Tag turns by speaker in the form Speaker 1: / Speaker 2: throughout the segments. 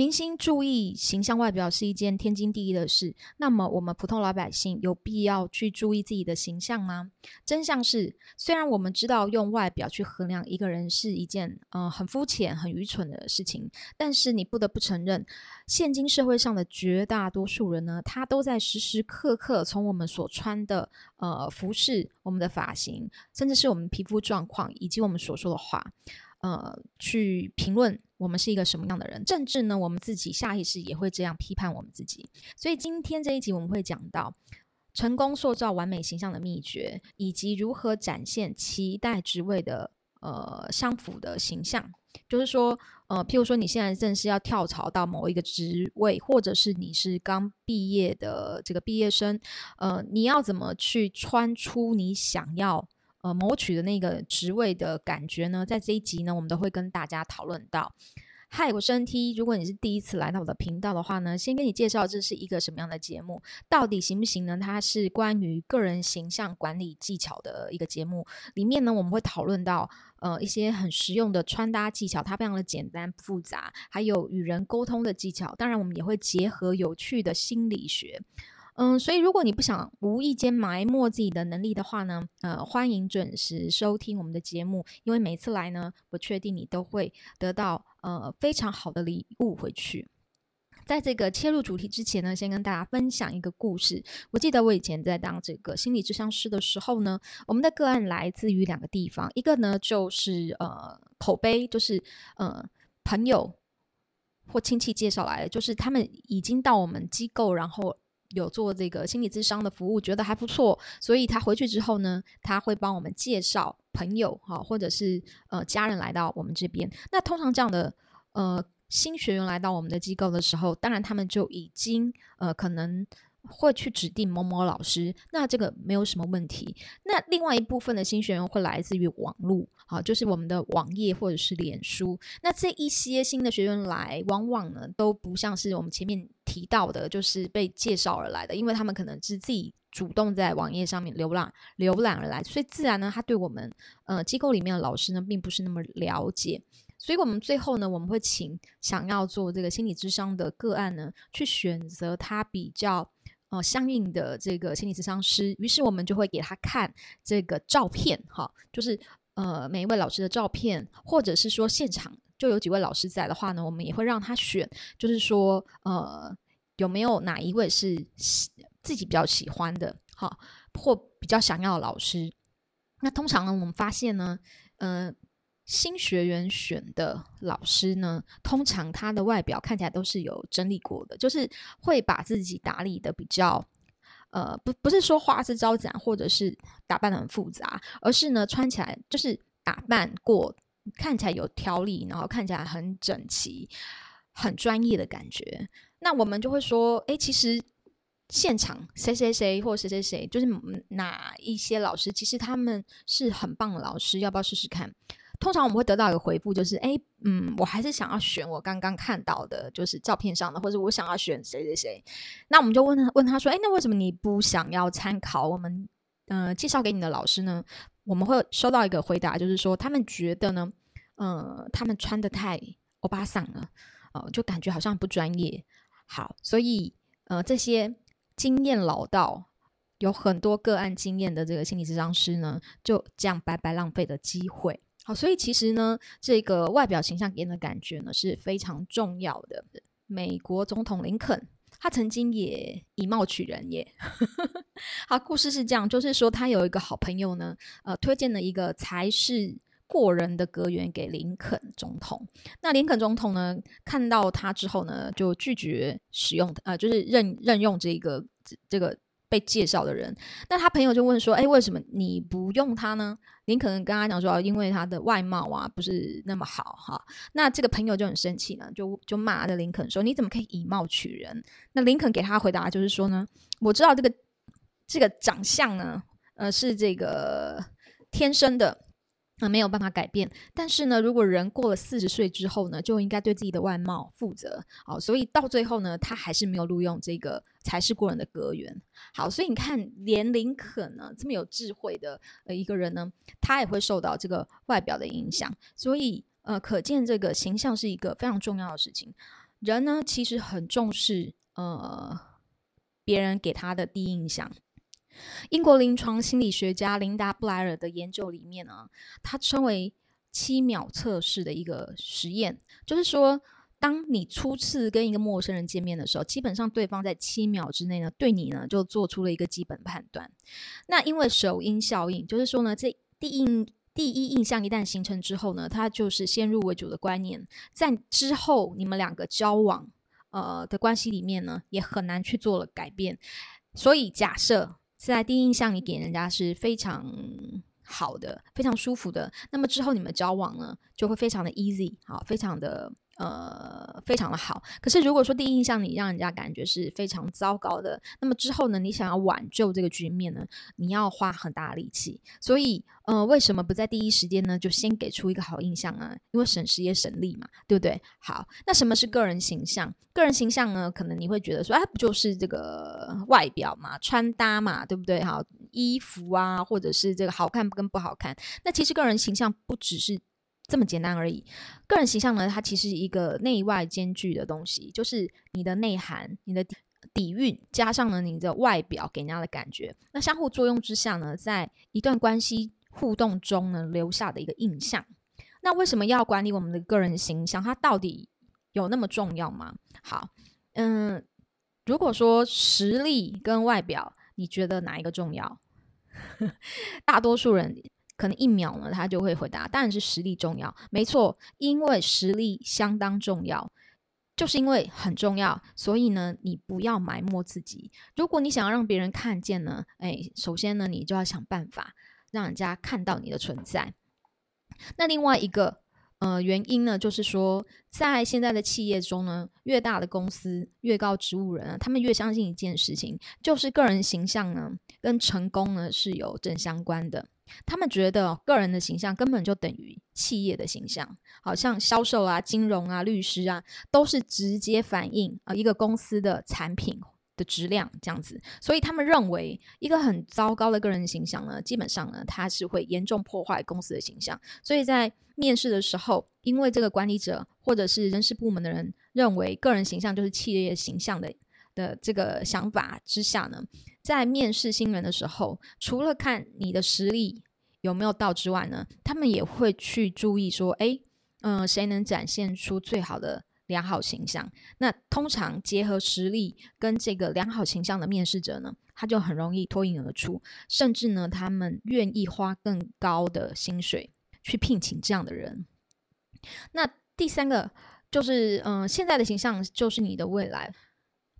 Speaker 1: 明星注意形象外表是一件天经地义的事，那么我们普通老百姓有必要去注意自己的形象吗？真相是，虽然我们知道用外表去衡量一个人是一件呃很肤浅、很愚蠢的事情，但是你不得不承认，现今社会上的绝大多数人呢，他都在时时刻刻从我们所穿的呃服饰、我们的发型，甚至是我们皮肤状况以及我们所说的话。呃，去评论我们是一个什么样的人，甚至呢，我们自己下意识也会这样批判我们自己。所以今天这一集我们会讲到成功塑造完美形象的秘诀，以及如何展现期待职位的呃相符的形象。就是说，呃，譬如说你现在正是要跳槽到某一个职位，或者是你是刚毕业的这个毕业生，呃，你要怎么去穿出你想要。呃，谋取的那个职位的感觉呢，在这一集呢，我们都会跟大家讨论到。嗨，我是 NT，如果你是第一次来到我的频道的话呢，先跟你介绍这是一个什么样的节目，到底行不行呢？它是关于个人形象管理技巧的一个节目，里面呢，我们会讨论到呃一些很实用的穿搭技巧，它非常的简单复杂，还有与人沟通的技巧，当然我们也会结合有趣的心理学。嗯，所以如果你不想无意间埋没自己的能力的话呢，呃，欢迎准时收听我们的节目，因为每次来呢，我确定你都会得到呃非常好的礼物回去。在这个切入主题之前呢，先跟大家分享一个故事。我记得我以前在当这个心理咨商师的时候呢，我们的个案来自于两个地方，一个呢就是呃口碑，就是呃朋友或亲戚介绍来的，就是他们已经到我们机构，然后。有做这个心理咨商的服务，觉得还不错，所以他回去之后呢，他会帮我们介绍朋友哈，或者是呃家人来到我们这边。那通常这样的呃新学员来到我们的机构的时候，当然他们就已经呃可能。会去指定某某老师，那这个没有什么问题。那另外一部分的新学员会来自于网络，啊，就是我们的网页或者是脸书。那这一些新的学员来，往往呢都不像是我们前面提到的，就是被介绍而来的，因为他们可能是自己主动在网页上面浏览浏览而来，所以自然呢，他对我们呃机构里面的老师呢，并不是那么了解。所以我们最后呢，我们会请想要做这个心理咨商的个案呢，去选择他比较呃相应的这个心理咨商师。于是我们就会给他看这个照片，哈，就是呃每一位老师的照片，或者是说现场就有几位老师在的话呢，我们也会让他选，就是说呃有没有哪一位是自己比较喜欢的，哈，或比较想要的老师。那通常呢，我们发现呢，嗯、呃。新学员选的老师呢，通常他的外表看起来都是有整理过的，就是会把自己打理的比较，呃，不不是说花枝招展，或者是打扮的很复杂，而是呢穿起来就是打扮过，看起来有条理，然后看起来很整齐，很专业的感觉。那我们就会说，哎，其实现场谁谁谁或谁谁谁，就是哪一些老师，其实他们是很棒的老师，要不要试试看？通常我们会得到一个回复，就是哎，嗯，我还是想要选我刚刚看到的，就是照片上的，或者我想要选谁谁谁。那我们就问他，问他说，哎，那为什么你不想要参考我们呃介绍给你的老师呢？我们会收到一个回答，就是说他们觉得呢，呃，他们穿的太欧巴桑了，呃，就感觉好像不专业。好，所以呃，这些经验老道、有很多个案经验的这个心理咨商师呢，就这样白白浪费的机会。好，所以其实呢，这个外表形象给人的感觉呢是非常重要的。美国总统林肯，他曾经也以貌取人耶。好，故事是这样，就是说他有一个好朋友呢，呃，推荐了一个才是过人的阁员给林肯总统。那林肯总统呢，看到他之后呢，就拒绝使用，呃，就是任任用这个这个。被介绍的人，那他朋友就问说：“哎，为什么你不用他呢？”林肯跟他讲说：“因为他的外貌啊不是那么好哈。”那这个朋友就很生气呢，就就骂着林肯说：“你怎么可以以貌取人？”那林肯给他回答就是说呢：“我知道这个这个长相呢，呃，是这个天生的。”那、没有办法改变，但是呢，如果人过了四十岁之后呢，就应该对自己的外貌负责。好，所以到最后呢，他还是没有录用这个才是过人的阁员。好，所以你看，连林肯呢这么有智慧的呃一个人呢，他也会受到这个外表的影响。所以呃，可见这个形象是一个非常重要的事情。人呢，其实很重视呃别人给他的第一印象。英国临床心理学家琳达·布莱尔的研究里面呢，他称为七秒测试的一个实验，就是说，当你初次跟一个陌生人见面的时候，基本上对方在七秒之内呢，对你呢就做出了一个基本判断。那因为首因效应，就是说呢，这第一第一印象一旦形成之后呢，它就是先入为主的观念，在之后你们两个交往呃的关系里面呢，也很难去做了改变。所以假设。在第一印象，你给人家是非常好的、非常舒服的，那么之后你们交往呢，就会非常的 easy，好，非常的。呃，非常的好。可是如果说第一印象你让人家感觉是非常糟糕的，那么之后呢，你想要挽救这个局面呢，你要花很大力气。所以，呃，为什么不在第一时间呢，就先给出一个好印象啊？因为省时也省力嘛，对不对？好，那什么是个人形象？个人形象呢，可能你会觉得说，哎，不就是这个外表嘛，穿搭嘛，对不对？好，衣服啊，或者是这个好看跟不好看。那其实个人形象不只是。这么简单而已。个人形象呢，它其实一个内外兼具的东西，就是你的内涵、你的底底蕴，加上了你的外表给人家的感觉，那相互作用之下呢，在一段关系互动中呢，留下的一个印象。那为什么要管理我们的个人形象？它到底有那么重要吗？好，嗯，如果说实力跟外表，你觉得哪一个重要？大多数人。可能一秒呢，他就会回答，当然是实力重要，没错，因为实力相当重要，就是因为很重要，所以呢，你不要埋没自己。如果你想要让别人看见呢，哎，首先呢，你就要想办法让人家看到你的存在。那另外一个呃原因呢，就是说，在现在的企业中呢，越大的公司，越高职务人啊，他们越相信一件事情，就是个人形象呢，跟成功呢是有正相关的。他们觉得个人的形象根本就等于企业的形象，好像销售啊、金融啊、律师啊，都是直接反映啊一个公司的产品的质量这样子。所以他们认为，一个很糟糕的个人形象呢，基本上呢，它是会严重破坏公司的形象。所以在面试的时候，因为这个管理者或者是人事部门的人认为个人形象就是企业形象的的这个想法之下呢。在面试新人的时候，除了看你的实力有没有到之外呢，他们也会去注意说，哎，嗯、谁能展现出最好的良好形象？那通常结合实力跟这个良好形象的面试者呢，他就很容易脱颖而出，甚至呢，他们愿意花更高的薪水去聘请这样的人。那第三个就是，嗯、现在的形象就是你的未来。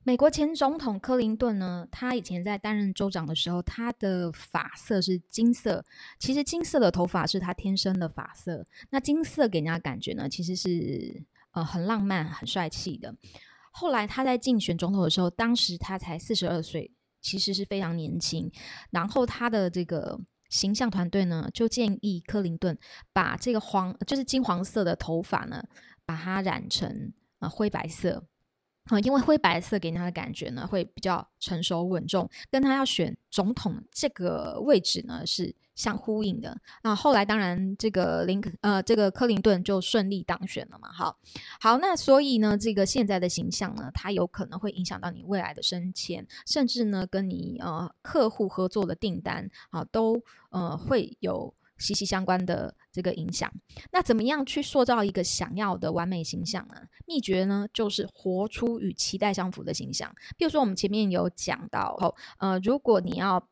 Speaker 1: 美国前总统克林顿呢，他以前在担任州长的时候，他的发色是金色。其实金色的头发是他天生的发色。那金色给人家感觉呢，其实是呃很浪漫、很帅气的。后来他在竞选总统的时候，当时他才四十二岁，其实是非常年轻。然后他的这个形象团队呢，就建议克林顿把这个黄，就是金黄色的头发呢，把它染成呃灰白色。啊，因为灰白色给他的感觉呢，会比较成熟稳重，跟他要选总统这个位置呢是相呼应的。那后来当然这个林呃，这个克林顿就顺利当选了嘛。好，好，那所以呢，这个现在的形象呢，它有可能会影响到你未来的升迁，甚至呢，跟你呃客户合作的订单啊，都呃会有。息息相关的这个影响，那怎么样去塑造一个想要的完美形象呢？秘诀呢，就是活出与期待相符的形象。比如说，我们前面有讲到，呃，如果你要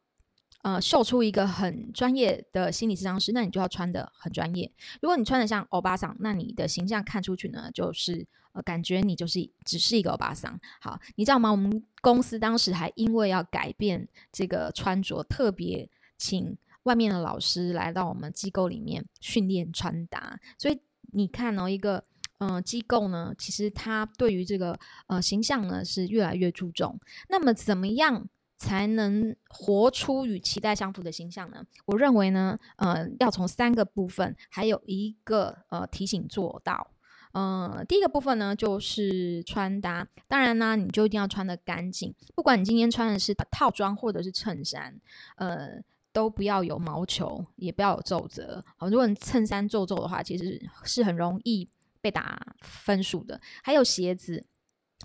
Speaker 1: 呃秀出一个很专业的心理咨商师，那你就要穿得很专业。如果你穿得像欧巴桑，那你的形象看出去呢，就是呃感觉你就是只是一个欧巴桑。好，你知道吗？我们公司当时还因为要改变这个穿着，特别请。外面的老师来到我们机构里面训练穿搭，所以你看哦，一个嗯、呃、机构呢，其实它对于这个呃形象呢是越来越注重。那么怎么样才能活出与期待相符的形象呢？我认为呢，呃，要从三个部分，还有一个呃提醒做到。呃，第一个部分呢就是穿搭，当然呢，你就一定要穿得干净，不管你今天穿的是套装或者是衬衫，呃。都不要有毛球，也不要有皱褶。好，如果你衬衫皱皱的话，其实是很容易被打分数的。还有鞋子，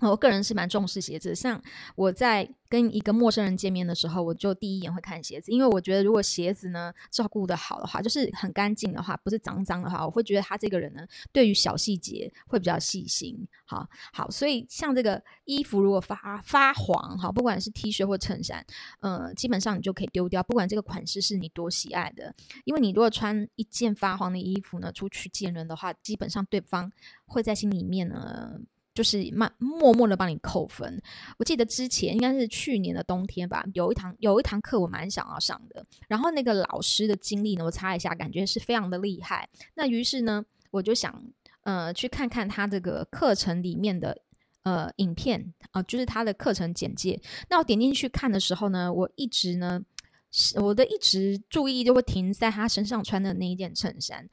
Speaker 1: 我个人是蛮重视鞋子，像我在跟一个陌生人见面的时候，我就第一眼会看鞋子，因为我觉得如果鞋子呢照顾得好的话，就是很干净的话，不是脏脏的话，我会觉得他这个人呢对于小细节会比较细心。好好，所以像这个衣服如果发发黄，哈，不管是 T 恤或衬衫，呃，基本上你就可以丢掉，不管这个款式是你多喜爱的，因为你如果穿一件发黄的衣服呢出去见人的话，基本上对方会在心里面呢。就是慢默默的帮你扣分。我记得之前应该是去年的冬天吧，有一堂有一堂课我蛮想要上的，然后那个老师的经历呢，我查一下，感觉是非常的厉害。那于是呢，我就想呃去看看他这个课程里面的呃影片啊、就是他的课程简介。那我点进去看的时候呢，我一直呢，我的一直注意就会停在他身上穿的那一件衬衫。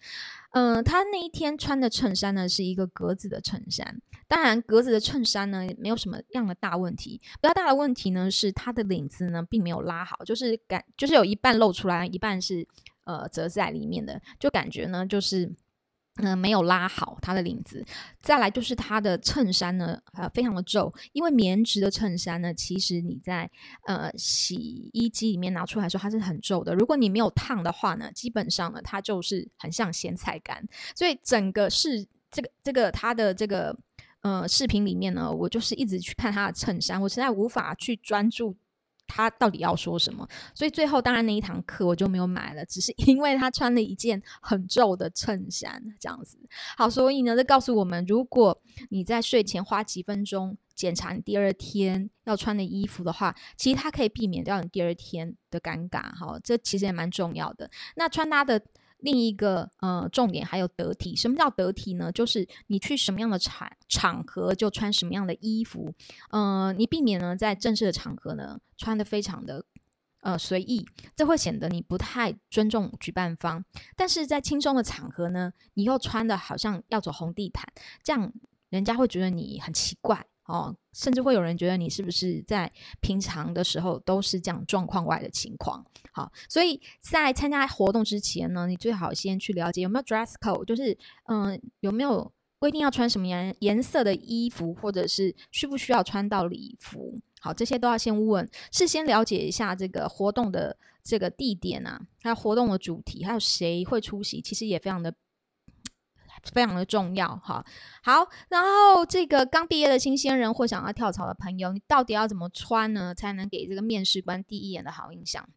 Speaker 1: 嗯、呃，他那一天穿的衬衫呢，是一个格子的衬衫。当然，格子的衬衫呢，没有什么样的大问题。比较大的问题呢，是他的领子呢，并没有拉好，就是感就是有一半露出来，一半是呃折在里面的，就感觉呢，就是。嗯、呃，没有拉好它的领子。再来就是它的衬衫呢，呃，非常的皱。因为棉质的衬衫呢，其实你在呃洗衣机里面拿出来的时候，它是很皱的。如果你没有烫的话呢，基本上呢，它就是很像咸菜干。所以整个是这个这个它的这个呃视频里面呢，我就是一直去看它的衬衫，我实在无法去专注。他到底要说什么？所以最后当然那一堂课我就没有买了，只是因为他穿了一件很皱的衬衫，这样子。好，所以呢，这告诉我们，如果你在睡前花几分钟检查你第二天要穿的衣服的话，其实它可以避免掉你第二天的尴尬。哈，这其实也蛮重要的。那穿搭的。另一个呃重点还有得体，什么叫得体呢？就是你去什么样的场场合就穿什么样的衣服，呃，你避免呢在正式的场合呢穿的非常的呃随意，这会显得你不太尊重举办方。但是在轻松的场合呢，你又穿的好像要走红地毯，这样人家会觉得你很奇怪。哦，甚至会有人觉得你是不是在平常的时候都是这样状况外的情况。好，所以在参加活动之前呢，你最好先去了解有没有 dress code，就是嗯有没有规定要穿什么颜颜色的衣服，或者是需不需要穿到礼服。好，这些都要先问，事先了解一下这个活动的这个地点啊，还有活动的主题，还有谁会出席，其实也非常的。非常的重要哈，好，然后这个刚毕业的新鲜人或想要跳槽的朋友，你到底要怎么穿呢，才能给这个面试官第一眼的好印象？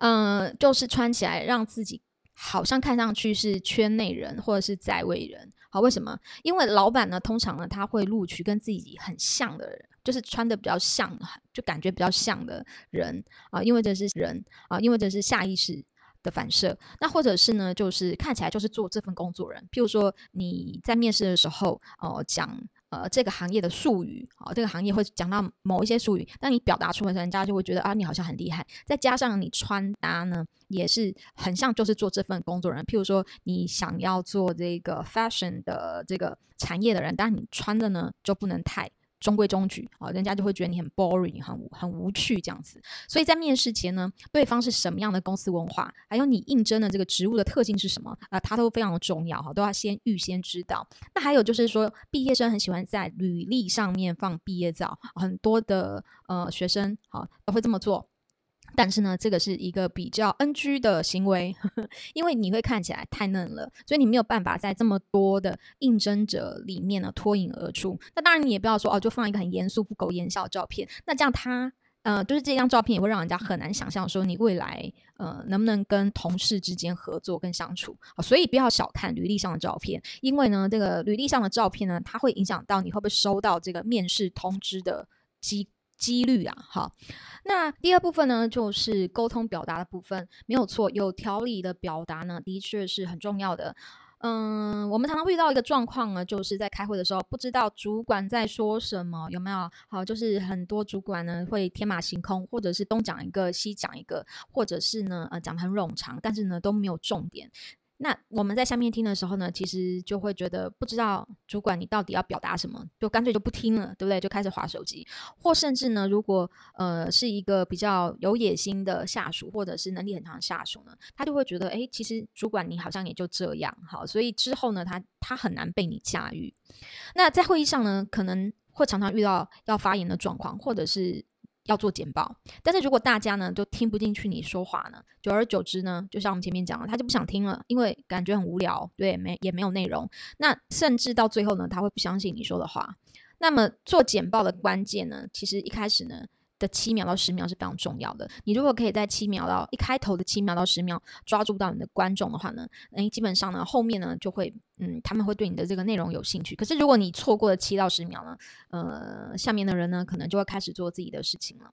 Speaker 1: 嗯、就是穿起来让自己好像看上去是圈内人或者是在位人。好，为什么？因为老板呢，通常呢他会录取跟自己很像的人，就是穿的比较像，就感觉比较像的人啊，因为这是人啊，因为这是下意识。的反射，那或者是呢，就是看起来就是做这份工作人。譬如说你在面试的时候，哦、讲呃这个行业的术语，啊、呃，这个行业会讲到某一些术语，但你表达出来，人家就会觉得啊，你好像很厉害。再加上你穿搭呢，也是很像就是做这份工作人。譬如说你想要做这个 fashion 的这个产业的人，但你穿的呢就不能太。中规中矩啊，人家就会觉得你很 boring，很很无趣这样子。所以在面试前呢，对方是什么样的公司文化，还有你应征的这个职务的特性是什么啊，它都非常的重要哈，都要先预先知道。那还有就是说，毕业生很喜欢在履历上面放毕业照，很多的呃学生好都会这么做。但是呢，这个是一个比较 NG 的行为，呵呵，因为你会看起来太嫩了，所以你没有办法在这么多的应征者里面呢脱颖而出。那当然，你也不要说哦，就放一个很严肃、不苟言笑的照片。那这样他，呃，就是这张照片也会让人家很难想象说你未来呃能不能跟同事之间合作跟相处。所以不要小看履历上的照片，因为呢，这个履历上的照片呢，它会影响到你会不会收到这个面试通知的机。几率啊，好，那第二部分呢，就是沟通表达的部分，没有错，有条理的表达呢，的确是很重要的。嗯，我们常常遇到一个状况呢，就是在开会的时候，不知道主管在说什么，有没有？好，就是很多主管呢会天马行空，或者是东讲一个，西讲一个，或者是呢，呃，讲得很冗长，但是呢都没有重点。那我们在下面听的时候呢，其实就会觉得不知道主管你到底要表达什么，就干脆就不听了，对不对？就开始划手机，或甚至呢，如果呃是一个比较有野心的下属，或者是能力很强的下属呢，他就会觉得，诶，其实主管你好像也就这样，好，所以之后呢，他他很难被你驾驭。那在会议上呢，可能。会常常遇到要发言的状况，或者是要做简报。但是如果大家呢就听不进去你说话呢，久而久之呢，就像我们前面讲了，他就不想听了，因为感觉很无聊，对，没也没有内容。那甚至到最后呢，他会不相信你说的话。那么做简报的关键呢，其实一开始呢。的七秒到十秒是非常重要的。你如果可以在七秒到一开头的七秒到十秒抓住到你的观众的话呢，诶，基本上呢后面呢就会，嗯，他们会对你的这个内容有兴趣。可是如果你错过了七到十秒呢，呃，下面的人呢可能就会开始做自己的事情了。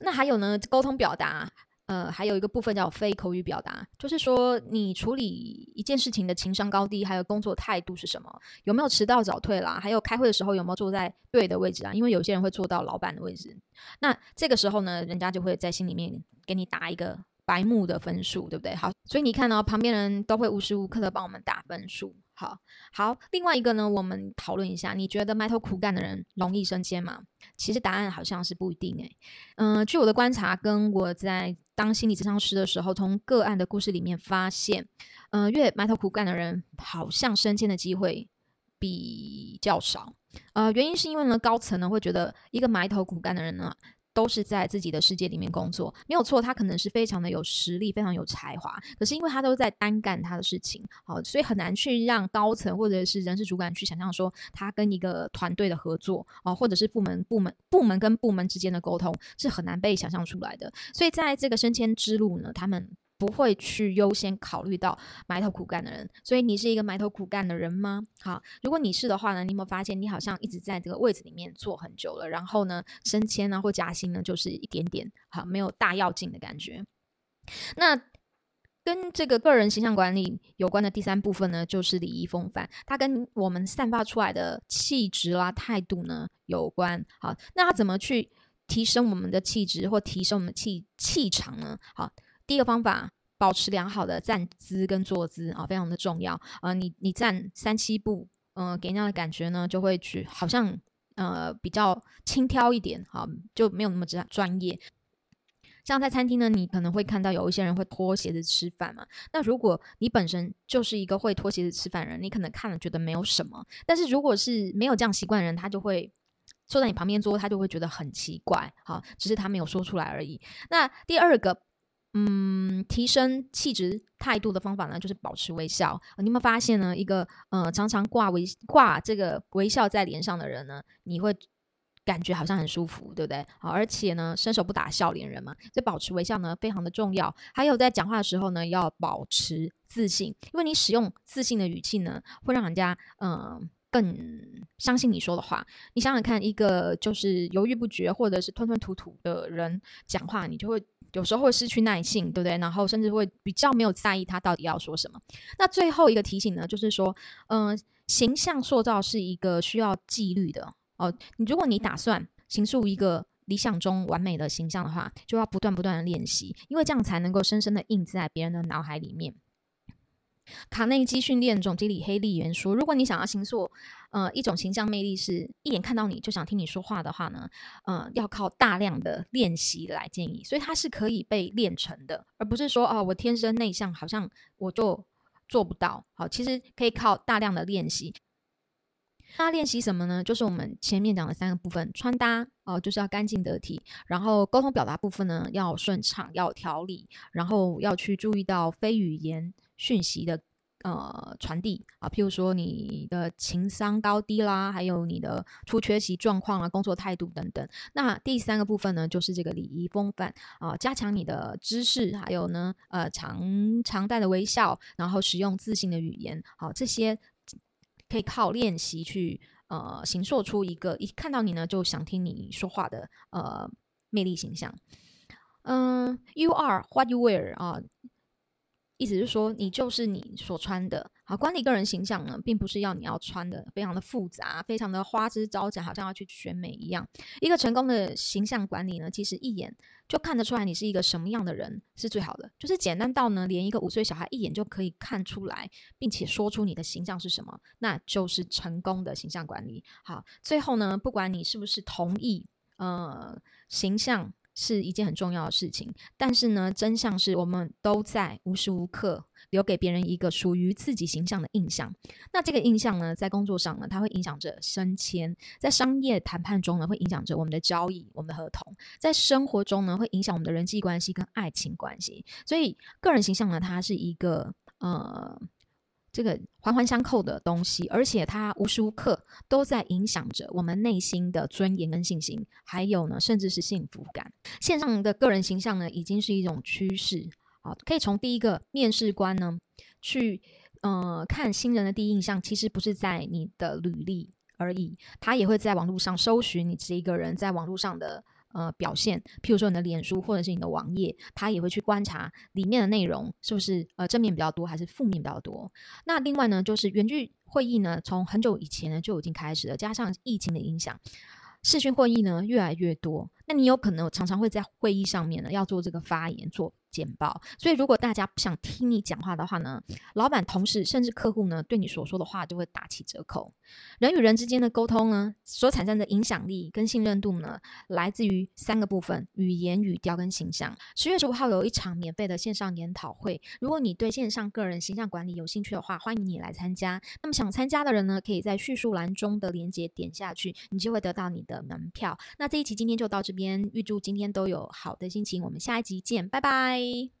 Speaker 1: 那还有呢，沟通表达。呃，还有一个部分叫非口语表达，就是说你处理一件事情的情商高低，还有工作态度是什么？有没有迟到早退啦？还有开会的时候有没有坐在对的位置啊？因为有些人会坐到老板的位置，那这个时候呢，人家就会在心里面给你打一个白目的分数，对不对？好，所以你看到旁边人都会无时无刻的帮我们打分数。好好，另外一个呢，我们讨论一下，你觉得埋头苦干的人容易升迁吗？其实答案好像是不一定诶。嗯、据我的观察，跟我在当心理咨商师的时候，从个案的故事里面发现，嗯、越埋头苦干的人，好像升迁的机会比较少。呃，原因是因为呢，高层呢会觉得一个埋头苦干的人呢。都是在自己的世界里面工作，没有错。他可能是非常的有实力，非常有才华，可是因为他都在单干他的事情，好，所以很难去让高层或者是人事主管去想象说他跟一个团队的合作啊，或者是部门部门部门跟部门之间的沟通是很难被想象出来的。所以在这个升迁之路呢，他们。不会去优先考虑到埋头苦干的人，所以你是一个埋头苦干的人吗？好，如果你是的话呢，你有没有发现你好像一直在这个位置里面坐很久了，然后呢，升迁啊或加薪呢，就是一点点，好，没有大要紧的感觉。那跟这个个人形象管理有关的第三部分呢，就是礼仪风范，它跟我们散发出来的气质啦、态度呢有关。好，那它怎么去提升我们的气质或提升我们气气场呢？好。第一个方法，保持良好的站姿跟坐姿啊，非常的重要。呃，你你站三七步，嗯、呃，给人家的感觉呢，就会去好像呃比较轻佻一点，好，就没有那么专专业。像在餐厅呢，你可能会看到有一些人会脱鞋子吃饭嘛。那如果你本身就是一个会脱鞋子吃饭人，你可能看了觉得没有什么。但是如果是没有这样习惯的人，他就会坐在你旁边桌，他就会觉得很奇怪，好，只是他没有说出来而已。那第二个。嗯，提升气质态度的方法呢，就是保持微笑。你有没有发现呢？一个呃，常常挂微挂这个微笑在脸上的人呢，你会感觉好像很舒服，对不对？好，而且呢，伸手不打笑脸人嘛，这保持微笑呢，非常的重要。还有在讲话的时候呢，要保持自信，因为你使用自信的语气呢，会让人家嗯。更相信你说的话。你想想看，一个就是犹豫不决或者是吞吞吐吐的人讲话，你就会有时候会失去耐性，对不对？然后甚至会比较没有在意他到底要说什么。那最后一个提醒呢，就是说，嗯、形象塑造是一个需要纪律的哦。你如果你打算形塑一个理想中完美的形象的话，就要不断不断的练习，因为这样才能够深深的印在别人的脑海里面。卡内基训练总经理黑利元说：“如果你想要形塑，呃，一种形象魅力是一眼看到你就想听你说话的话呢，呃，要靠大量的练习来建议。所以它是可以被练成的，而不是说哦，我天生内向，好像我就做不到。好，其实可以靠大量的练习。那练习什么呢？就是我们前面讲的三个部分：穿搭哦、呃，就是要干净得体；然后沟通表达部分呢，要顺畅，要条理；然后要去注意到非语言。”讯息的呃传递啊，譬如说你的情商高低啦，还有你的出缺席状况啊，工作态度等等。那第三个部分呢，就是这个礼仪风范啊，加强你的知识，还有呢呃常常带的微笑，然后使用自信的语言，好、啊，这些可以靠练习去呃形塑出一个一看到你呢就想听你说话的呃魅力形象。嗯、，You are what you wear 啊。意思是说，你就是你所穿的。好，管理个人形象呢，并不是要你要穿的非常的复杂，非常的花枝招展，好像要去选美一样。一个成功的形象管理呢，其实一眼就看得出来你是一个什么样的人是最好的，就是简单到呢，连一个五岁小孩一眼就可以看出来，并且说出你的形象是什么，那就是成功的形象管理。好，最后呢，不管你是不是同意，呃，形象。是一件很重要的事情，但是呢，真相是我们都在无时无刻留给别人一个属于自己形象的印象。那这个印象呢，在工作上呢，它会影响着升迁；在商业谈判中呢，会影响着我们的交易、我们的合同；在生活中呢，会影响我们的人际关系跟爱情关系。所以，个人形象呢，它是一个呃。这个环环相扣的东西，而且它无时无刻都在影响着我们内心的尊严跟信心，还有呢，甚至是幸福感。线上的个人形象呢，已经是一种趋势。好，可以从第一个面试官呢去，呃，看新人的第一印象，其实不是在你的履历而已，他也会在网络上搜寻你这一个人在网络上的。呃，表现，譬如说你的脸书或者是你的网页，他也会去观察里面的内容是不是呃正面比较多，还是负面比较多。那另外呢，就是远距会议呢，从很久以前呢就已经开始了，加上疫情的影响，视讯会议呢越来越多。那你有可能常常会在会议上面呢要做这个发言做。简报，所以如果大家不想听你讲话的话呢，老板、同事甚至客户呢，对你所说的话就会打起折扣。人与人之间的沟通呢，所产生的影响力跟信任度呢，来自于三个部分：语言、语调跟形象。十月十五号有一场免费的线上研讨会，如果你对线上个人形象管理有兴趣的话，欢迎你来参加。那么想参加的人呢，可以在叙述栏中的链接点下去，你就会得到你的门票。那这一期今天就到这边，预祝今天都有好的心情，我们下一集见，拜拜。Bye.